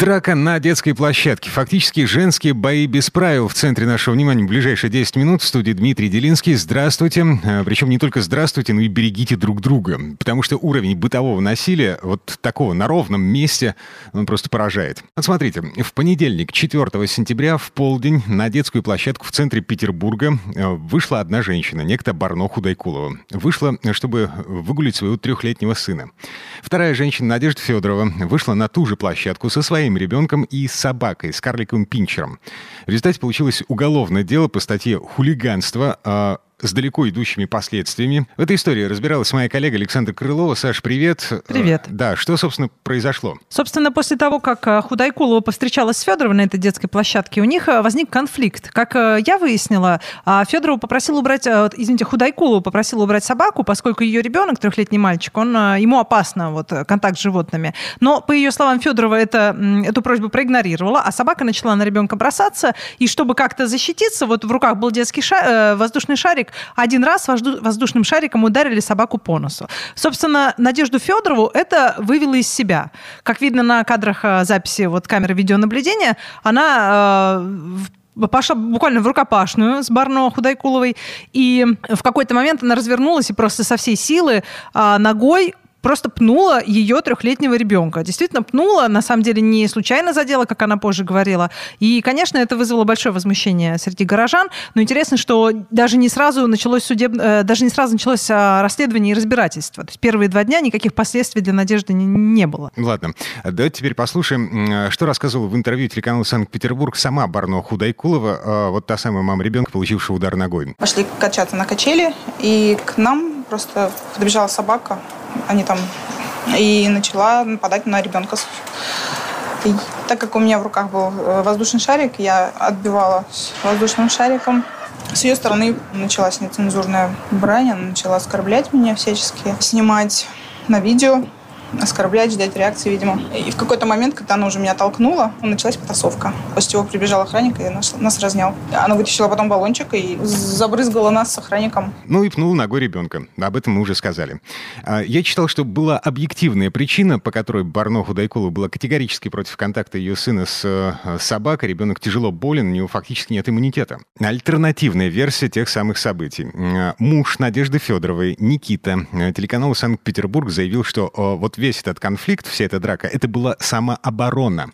Драка на детской площадке. Фактически женские бои без правил в центре нашего внимания. Ближайшие 10 минут в студии Дмитрий Делинский. Здравствуйте. А, Причем не только здравствуйте, но и берегите друг друга. Потому что уровень бытового насилия вот такого на ровном месте, он просто поражает. Вот смотрите, в понедельник, 4 сентября, в полдень на детскую площадку в центре Петербурга а, вышла одна женщина, некто Барно Худайкулова. Вышла, чтобы выгулить своего трехлетнего сына. Вторая женщина, Надежда Федорова, вышла на ту же площадку со своим ребенком и собакой, с карликовым пинчером. В результате получилось уголовное дело по статье «Хулиганство», а с далеко идущими последствиями. В этой истории разбиралась моя коллега Александра Крылова. Саш, привет. Привет. Да, что, собственно, произошло? Собственно, после того, как э, Худайкулова повстречалась с Федоровой на этой детской площадке, у них э, возник конфликт. Как э, я выяснила, а, Федорова попросила убрать, извините, Худайкулова попросила убрать собаку, поскольку ее ребенок, трехлетний мальчик, он, ему опасно вот, контакт с животными. Но, по ее словам, Федорова это, эту просьбу проигнорировала, а собака начала на ребенка бросаться, и чтобы как-то защититься, вот в руках был детский ша- э, воздушный шарик, один раз воздушным шариком ударили собаку по носу. Собственно, Надежду Федорову это вывело из себя. Как видно на кадрах э, записи вот камеры видеонаблюдения, она э, пошла буквально в рукопашную с Барно Худайкуловой, и в какой-то момент она развернулась и просто со всей силы а, ногой просто пнула ее трехлетнего ребенка. Действительно пнула, на самом деле не случайно задела, как она позже говорила. И, конечно, это вызвало большое возмущение среди горожан. Но интересно, что даже не сразу началось судеб... э, даже не сразу началось а, расследование и разбирательство. То есть первые два дня никаких последствий для Надежды не, не было. Ладно, давайте теперь послушаем, м, что рассказывала в интервью телеканалу «Санкт-Петербург» сама Барно Худайкулова, а, вот та самая мама ребенка, получившего удар ногой. Пошли качаться на качели, и к нам просто подбежала собака, они там, и начала нападать на ребенка. И так как у меня в руках был э, воздушный шарик, я отбивала воздушным шариком. С ее стороны началась нецензурная брань, она начала оскорблять меня всячески, снимать на видео, оскорблять, ждать реакции, видимо. И в какой-то момент, когда она уже меня толкнула, началась потасовка. После чего прибежал охранник и нас, нас разнял. Она вытащила потом баллончик и забрызгала нас с охранником. Ну и пнул ногой ребенка. Об этом мы уже сказали. А, Я читал, что была объективная причина, по которой Барно Худайкулова была категорически против контакта ее сына с э, собакой. Ребенок тяжело болен, у него фактически нет иммунитета. Альтернативная версия тех самых событий. Муж Надежды Федоровой, Никита, э, телеканалу Санкт-Петербург заявил, что э, вот весь этот конфликт, вся эта драка, это была самооборона.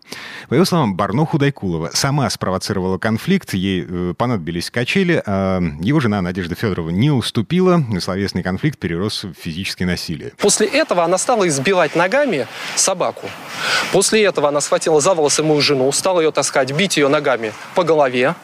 По его словам, Барно Худайкулова сама спровоцировала конфликт, ей э, понадобились качели, а его жена Надежда Федорова не уступила, и словесный конфликт перерос в физическое насилие. После этого она стала избивать ногами собаку. После этого она схватила за волосы мою жену, стала ее таскать, бить ее ногами по голове.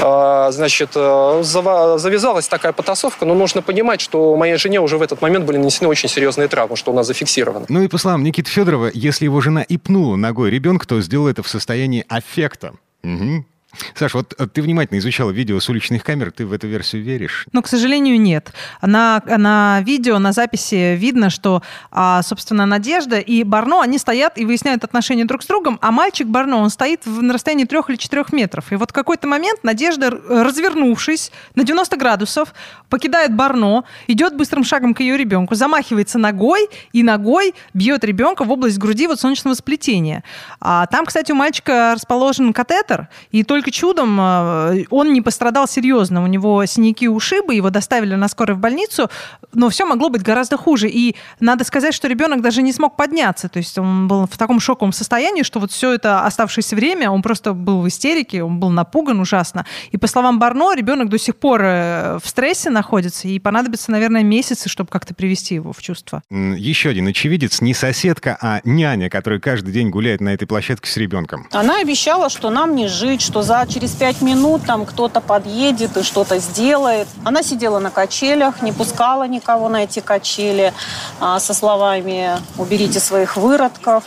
А, Значит, э, завязалась такая потасовка, но нужно понимать, что моей жене уже в этот момент были нанесены очень серьезные травмы, что у нас зафиксировано. Ну и по словам Никиты Федорова, если его жена и пнула ногой ребенка, то сделала это в состоянии аффекта. Мгм. Саш, вот э, ты внимательно изучала видео с уличных камер, ты в эту версию веришь? Но, к сожалению, нет. На, на видео, на записи видно, что, а, собственно, Надежда и Барно, они стоят и выясняют отношения друг с другом, а мальчик Барно, он стоит на расстоянии трех или четырех метров. И вот в какой-то момент Надежда, развернувшись на 90 градусов, покидает Барно, идет быстрым шагом к ее ребенку, замахивается ногой и ногой бьет ребенка в область груди вот солнечного сплетения. А там, кстати, у мальчика расположен катетер, и только чудом э, он не пострадал серьезно. У него синяки и ушибы, его доставили на скорой в больницу, но все могло быть гораздо хуже. И надо сказать, что ребенок даже не смог подняться. То есть он был в таком шоковом состоянии, что вот все это оставшееся время он просто был в истерике, он был напуган ужасно. И по словам Барно, ребенок до сих пор э, в стрессе находится, и понадобится, наверное, месяцы, чтобы как-то привести его в чувство. Еще один очевидец, не соседка, а няня, которая каждый день гуляет на этой площадке с ребенком. Она обещала, что нам не жить, что за через пять минут там кто-то подъедет и что-то сделает. Она сидела на качелях, не пускала никого на эти качели а, со словами «уберите своих выродков».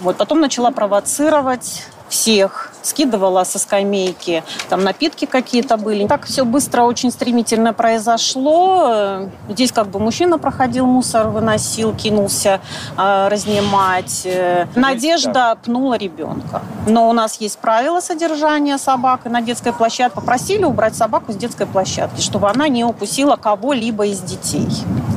Вот потом начала провоцировать всех скидывала со скамейки, там напитки какие-то были. Так все быстро, очень стремительно произошло. Здесь как бы мужчина проходил, мусор выносил, кинулся э, разнимать. Надежда пнула ребенка. Но у нас есть правила содержания собак на детской площадке. Попросили убрать собаку с детской площадки, чтобы она не укусила кого-либо из детей.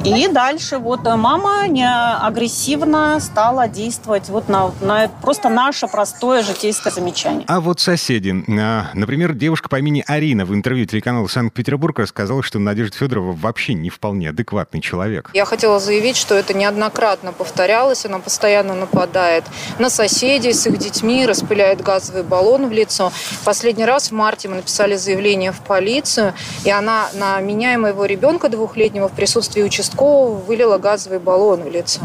И дальше вот мама не агрессивно стала действовать вот на, на просто наше простое житейское замечание. А вот соседи. А, например, девушка по имени Арина в интервью телеканалу Санкт-Петербург рассказала, что Надежда Федорова вообще не вполне адекватный человек. Я хотела заявить, что это неоднократно повторялось. Она постоянно нападает на соседей с их детьми, распыляет газовый баллон в лицо. Последний раз в марте мы написали заявление в полицию, и она на меня и моего ребенка двухлетнего в присутствии участкового вылила газовый баллон в лицо.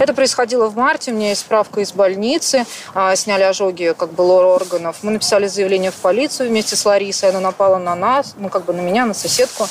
Это происходило в марте, у меня есть справка из больницы, а, сняли ожоги как бы лор органов. Мы написали заявление в полицию вместе с Ларисой, она напала на нас, ну как бы на меня, на соседку.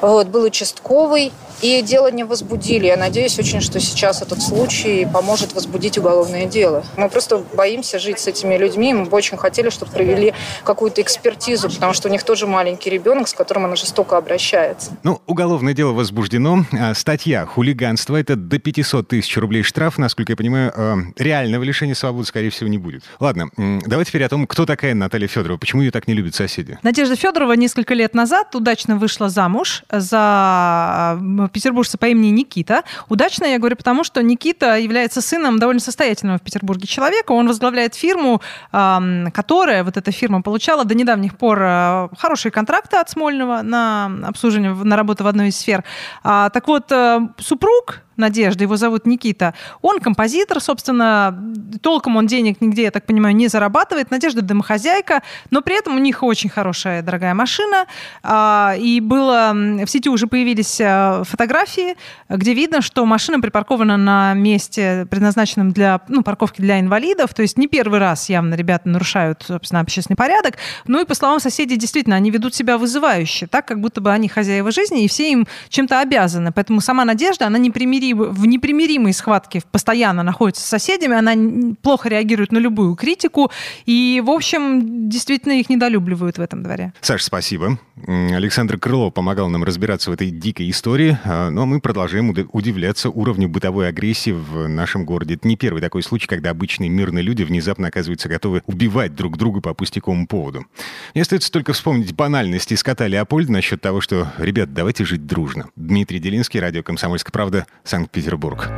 Вот, был участковый, и дело не возбудили. Я надеюсь очень, что сейчас этот случай поможет возбудить уголовное дело. Мы просто боимся жить с этими людьми. Мы бы очень хотели, чтобы провели какую-то экспертизу, потому что у них тоже маленький ребенок, с которым она жестоко обращается. Ну, уголовное дело возбуждено. А, статья «Хулиганство» — это до 500 тысяч рублей штраф. Насколько я понимаю, а, реального лишения свободы, скорее всего, не будет. Ладно, давай теперь о том, кто такая Наталья Федорова, почему ее так не любят соседи. Надежда Федорова несколько лет назад удачно вышла замуж за петербуржца по имени Никита. Удачно, я говорю, потому что Никита является сыном довольно состоятельного в Петербурге человека. Он возглавляет фирму, которая, вот эта фирма, получала до недавних пор э, хорошие контракты от Смольного на обслуживание, на работу в одной из сфер. А, так вот, э, супруг Надежда, его зовут Никита. Он композитор, собственно, толком он денег нигде, я так понимаю, не зарабатывает. Надежда домохозяйка, но при этом у них очень хорошая, дорогая машина. А, и было, в сети уже появились а, фотографии, где видно, что машина припаркована на месте, предназначенном для ну, парковки для инвалидов. То есть не первый раз явно ребята нарушают, собственно, общественный порядок. Ну и, по словам соседей, действительно, они ведут себя вызывающе, так, как будто бы они хозяева жизни, и все им чем-то обязаны. Поэтому сама Надежда, она не примирит в непримиримой схватке постоянно находится с соседями, она плохо реагирует на любую критику, и, в общем, действительно их недолюбливают в этом дворе. Саш, спасибо. Александр Крылов помогал нам разбираться в этой дикой истории, а, но мы продолжаем удивляться уровню бытовой агрессии в нашем городе. Это не первый такой случай, когда обычные мирные люди внезапно оказываются готовы убивать друг друга по пустяковому поводу. Мне остается только вспомнить банальность из кота Леопольда насчет того, что, ребят, давайте жить дружно. Дмитрий Делинский, радио «Комсомольская правда», Санкт-Петербург.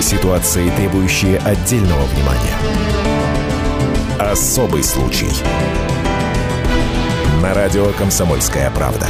Ситуации, требующие отдельного внимания. Особый случай. На радио «Комсомольская правда».